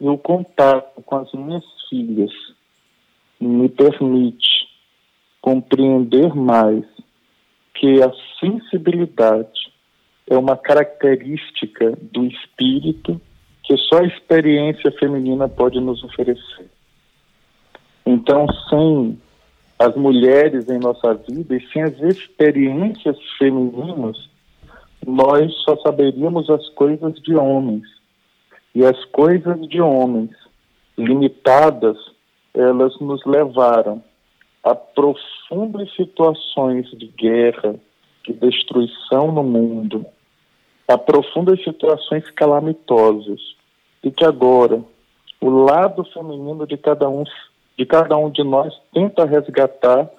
E o contato com as minhas filhas me permite compreender mais que a sensibilidade é uma característica do espírito que só a experiência feminina pode nos oferecer. Então, sem as mulheres em nossa vida e sem as experiências femininas, nós só saberíamos as coisas de homens. E as coisas de homens limitadas, elas nos levaram a profundas situações de guerra, de destruição no mundo, a profundas situações calamitosas e que agora o lado feminino de cada um de cada um de nós tenta resgatar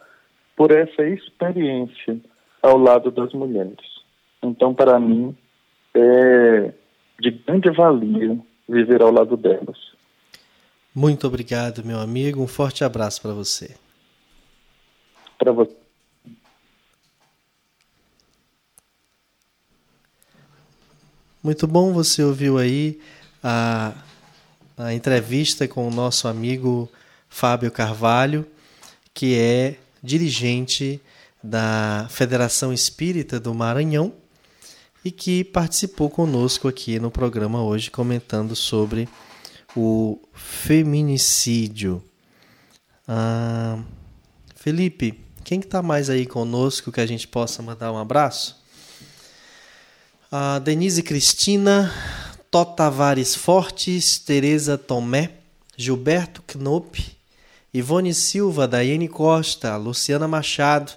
por essa experiência ao lado das mulheres. Então, para mim, é de grande valia viver ao lado delas. Muito obrigado, meu amigo. Um forte abraço para você. Para você. Muito bom, você ouviu aí a, a entrevista com o nosso amigo Fábio Carvalho, que é dirigente da Federação Espírita do Maranhão e que participou conosco aqui no programa hoje comentando sobre o feminicídio. Ah, Felipe, quem está que tá mais aí conosco que a gente possa mandar um abraço? a Denise Cristina, Tó Tavares Fortes, Tereza Tomé, Gilberto Knop, Ivone Silva, Daiane Costa, Luciana Machado,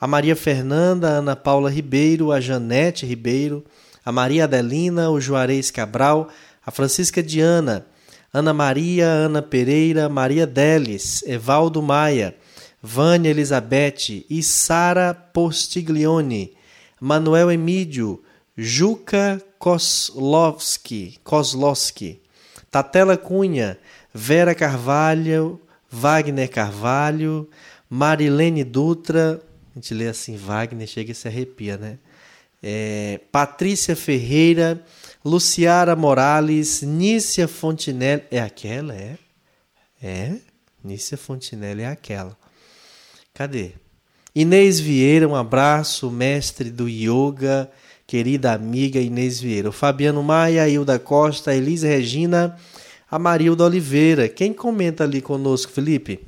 a Maria Fernanda, a Ana Paula Ribeiro, a Janete Ribeiro, a Maria Adelina, o Juarez Cabral, a Francisca Diana, Ana Maria, Ana Pereira, Maria Delis, Evaldo Maia, Vânia Elizabeth e Sara Postiglione, Manuel Emídio, Juca Kozlowski, Kozlowski, Tatela Cunha, Vera Carvalho, Wagner Carvalho, Marilene Dutra, a gente lê assim, Wagner chega e se arrepia, né? É, Patrícia Ferreira, Luciara Morales, Nícia Fontinelli, é aquela, é? É? Nícia Fontinelli é aquela. Cadê? Inês Vieira, um abraço, mestre do yoga, querida amiga Inês Vieira, o Fabiano Maia, Hilda Costa, a Elisa Regina, a Marilda Oliveira. Quem comenta ali conosco, Felipe?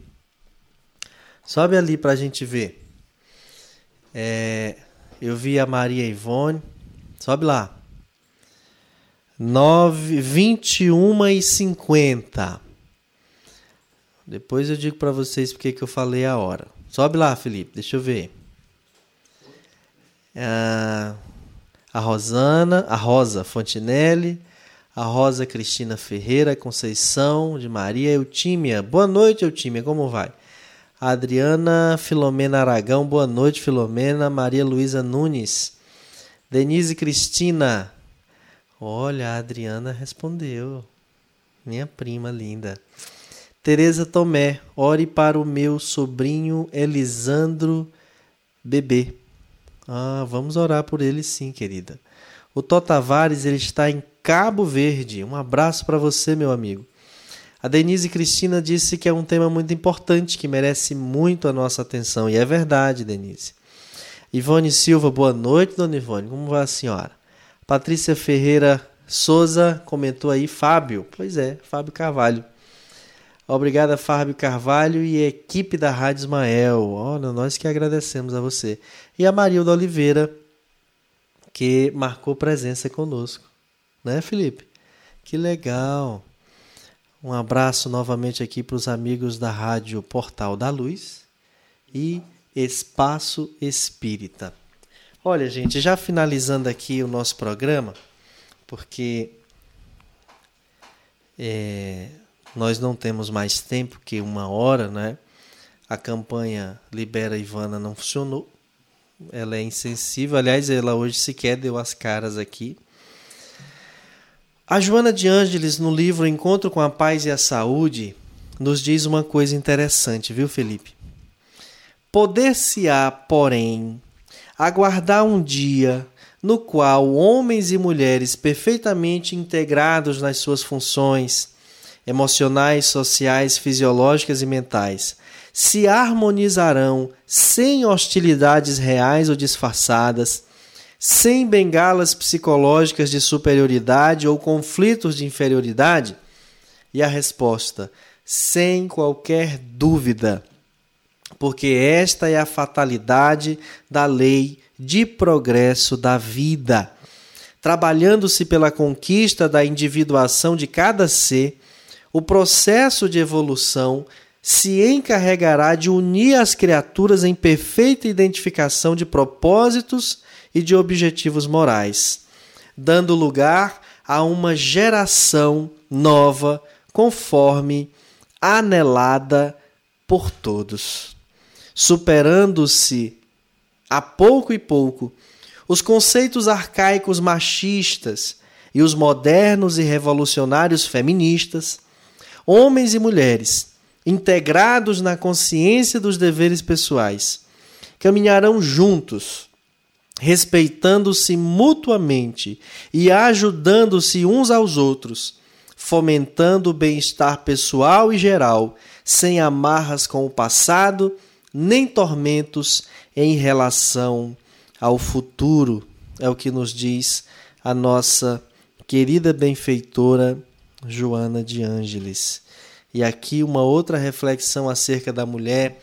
Sobe ali para a gente ver. É, eu vi a Maria Ivone. Sobe lá. 9, 21 e 50. Depois eu digo para vocês porque que eu falei a hora. Sobe lá, Felipe. Deixa eu ver. Ah, a Rosana, a Rosa Fontinelli, a Rosa Cristina Ferreira Conceição de Maria Eutímia. Boa noite, Eutímia, como vai? Adriana Filomena Aragão, boa noite, Filomena. Maria Luísa Nunes. Denise Cristina. Olha, a Adriana respondeu. Minha prima linda. Tereza Tomé, ore para o meu sobrinho Elisandro Bebê. Ah, vamos orar por ele sim, querida. O Tó Tavares, ele está em Cabo Verde. Um abraço para você, meu amigo. A Denise Cristina disse que é um tema muito importante, que merece muito a nossa atenção. E é verdade, Denise. Ivone Silva, boa noite, dona Ivone. Como vai a senhora? Patrícia Ferreira Souza comentou aí, Fábio. Pois é, Fábio Carvalho. Obrigada, Fábio Carvalho e equipe da Rádio Ismael. Olha, nós que agradecemos a você. E a Marilda Oliveira, que marcou presença conosco. Né, Felipe? Que legal. Um abraço novamente aqui para os amigos da Rádio Portal da Luz e Espaço Espírita. Olha, gente, já finalizando aqui o nosso programa, porque é, nós não temos mais tempo que uma hora, né? A campanha Libera Ivana não funcionou. Ela é insensível. Aliás, ela hoje sequer deu as caras aqui. A Joana de Ângeles, no livro Encontro com a Paz e a Saúde, nos diz uma coisa interessante, viu, Felipe? Poder-se-á, porém, aguardar um dia no qual homens e mulheres perfeitamente integrados nas suas funções emocionais, sociais, fisiológicas e mentais se harmonizarão sem hostilidades reais ou disfarçadas, sem bengalas psicológicas de superioridade ou conflitos de inferioridade? E a resposta: sem qualquer dúvida porque esta é a fatalidade da lei de progresso da vida. Trabalhando-se pela conquista da individuação de cada ser, o processo de evolução se encarregará de unir as criaturas em perfeita identificação de propósitos e de objetivos morais, dando lugar a uma geração nova, conforme anelada por todos superando-se a pouco e pouco os conceitos arcaicos machistas e os modernos e revolucionários feministas, homens e mulheres, integrados na consciência dos deveres pessoais, caminharão juntos, respeitando-se mutuamente e ajudando-se uns aos outros, fomentando o bem-estar pessoal e geral, sem amarras com o passado nem tormentos em relação ao futuro, é o que nos diz a nossa querida benfeitora Joana de Ângeles. E aqui uma outra reflexão acerca da mulher,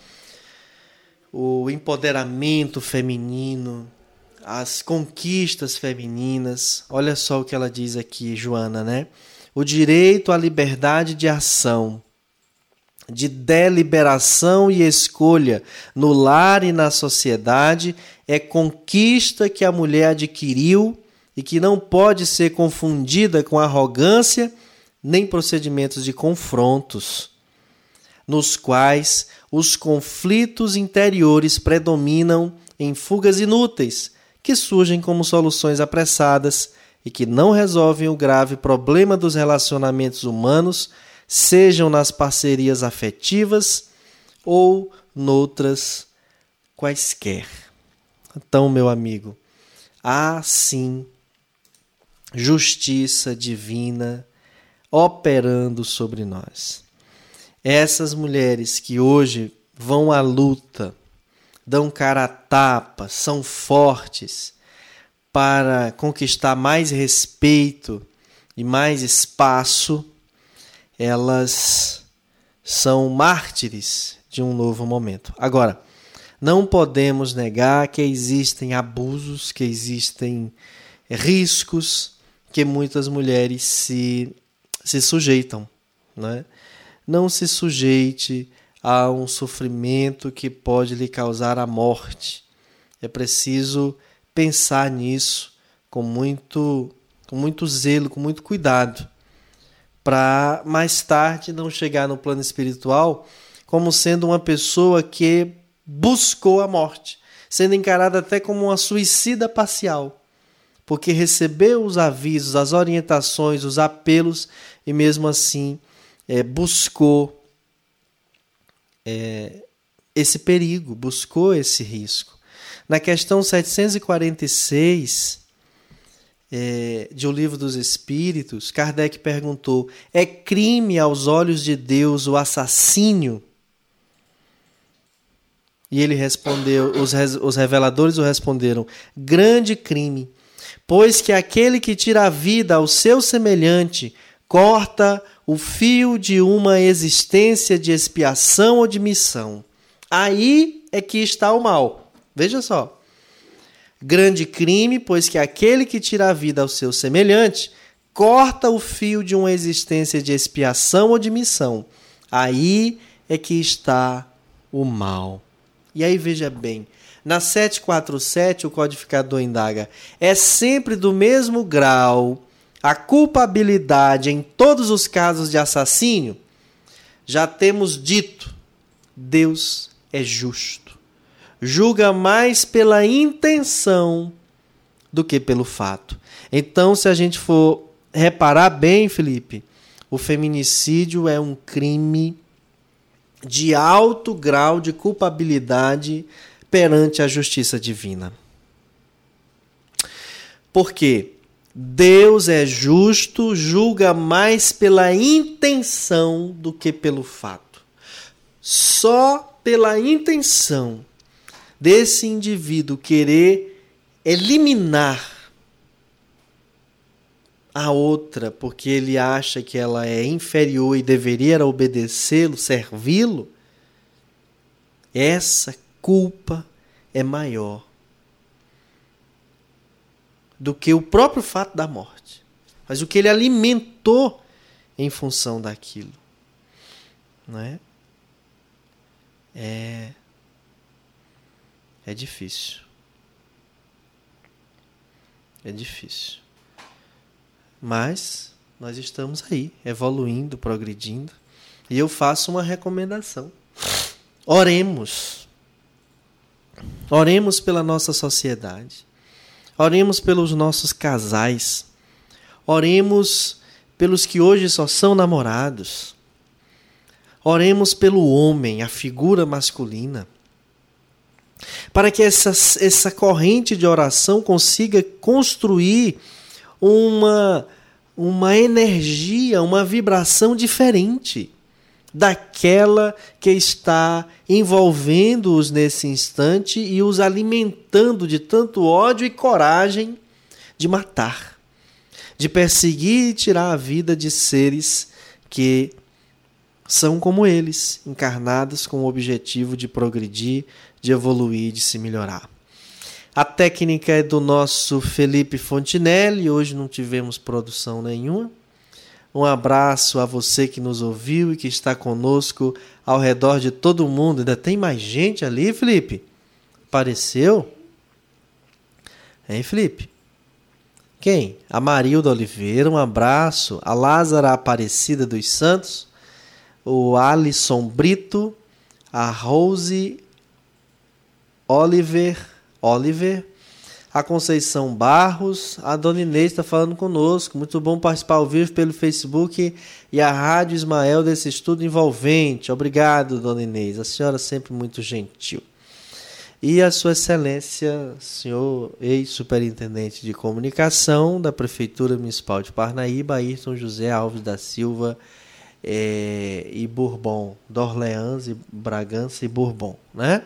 o empoderamento feminino, as conquistas femininas. Olha só o que ela diz aqui, Joana, né? O direito à liberdade de ação de deliberação e escolha no lar e na sociedade é conquista que a mulher adquiriu e que não pode ser confundida com arrogância nem procedimentos de confrontos, nos quais os conflitos interiores predominam em fugas inúteis que surgem como soluções apressadas e que não resolvem o grave problema dos relacionamentos humanos sejam nas parcerias afetivas ou noutras quaisquer. Então, meu amigo, há sim justiça divina operando sobre nós. Essas mulheres que hoje vão à luta, dão cara a tapa, são fortes para conquistar mais respeito e mais espaço elas são mártires de um novo momento. Agora, não podemos negar que existem abusos, que existem riscos que muitas mulheres se, se sujeitam. Né? Não se sujeite a um sofrimento que pode lhe causar a morte. É preciso pensar nisso com muito, com muito zelo, com muito cuidado para mais tarde não chegar no plano espiritual como sendo uma pessoa que buscou a morte, sendo encarada até como uma suicida parcial, porque recebeu os avisos, as orientações, os apelos e mesmo assim é, buscou é, esse perigo, buscou esse risco. Na questão 746 é, de O Livro dos Espíritos, Kardec perguntou: é crime aos olhos de Deus o assassínio? E ele respondeu, os, os reveladores o responderam: grande crime, pois que aquele que tira a vida ao seu semelhante corta o fio de uma existência de expiação ou de missão. Aí é que está o mal. Veja só. Grande crime, pois que aquele que tira a vida ao seu semelhante corta o fio de uma existência de expiação ou de missão. Aí é que está o mal. E aí veja bem, na 747 o codificador indaga: é sempre do mesmo grau a culpabilidade em todos os casos de assassínio? Já temos dito, Deus é justo. Julga mais pela intenção do que pelo fato. Então, se a gente for reparar bem, Felipe, o feminicídio é um crime de alto grau de culpabilidade perante a justiça divina. Por quê? Deus é justo, julga mais pela intenção do que pelo fato. Só pela intenção desse indivíduo querer eliminar a outra porque ele acha que ela é inferior e deveria obedecê-lo, servi-lo, essa culpa é maior do que o próprio fato da morte. Mas o que ele alimentou em função daquilo. Não é? É. É difícil. É difícil. Mas nós estamos aí, evoluindo, progredindo. E eu faço uma recomendação. Oremos. Oremos pela nossa sociedade. Oremos pelos nossos casais. Oremos pelos que hoje só são namorados. Oremos pelo homem, a figura masculina. Para que essa, essa corrente de oração consiga construir uma, uma energia, uma vibração diferente daquela que está envolvendo-os nesse instante e os alimentando de tanto ódio e coragem de matar, de perseguir e tirar a vida de seres que são como eles, encarnados com o objetivo de progredir, de evoluir, de se melhorar. A técnica é do nosso Felipe Fontinelli, hoje não tivemos produção nenhuma. Um abraço a você que nos ouviu e que está conosco ao redor de todo mundo. Ainda tem mais gente ali, Felipe? Apareceu? Hein, Felipe? Quem? A Marilda Oliveira, um abraço. A Lázara Aparecida dos Santos. O Alisson Brito. A Rose Oliver. Oliver a Conceição Barros, a Dona Inês está falando conosco. Muito bom participar ao vivo pelo Facebook e a Rádio Ismael desse estudo envolvente. Obrigado, Dona Inês. A senhora sempre muito gentil. E a Sua Excelência, senhor ex-superintendente de comunicação da Prefeitura Municipal de Parnaíba, Ayrton José Alves da Silva é, e Bourbon, d'Orleans e Bragança e Bourbon, né?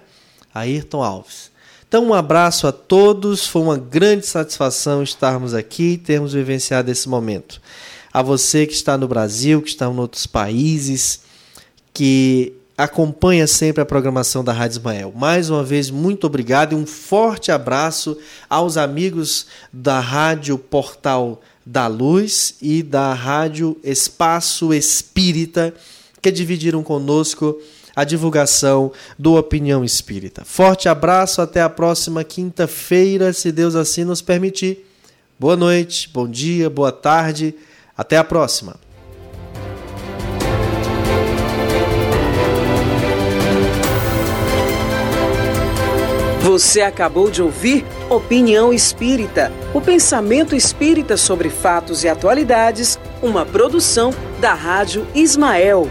Ayrton Alves. Então, um abraço a todos. Foi uma grande satisfação estarmos aqui, termos vivenciado esse momento. A você que está no Brasil, que está em outros países, que acompanha sempre a programação da Rádio Ismael. Mais uma vez, muito obrigado e um forte abraço aos amigos da Rádio Portal da Luz e da Rádio Espaço Espírita que dividiram conosco a divulgação do Opinião Espírita. Forte abraço, até a próxima quinta-feira, se Deus assim nos permitir. Boa noite, bom dia, boa tarde, até a próxima. Você acabou de ouvir Opinião Espírita, o pensamento espírita sobre fatos e atualidades, uma produção da Rádio Ismael.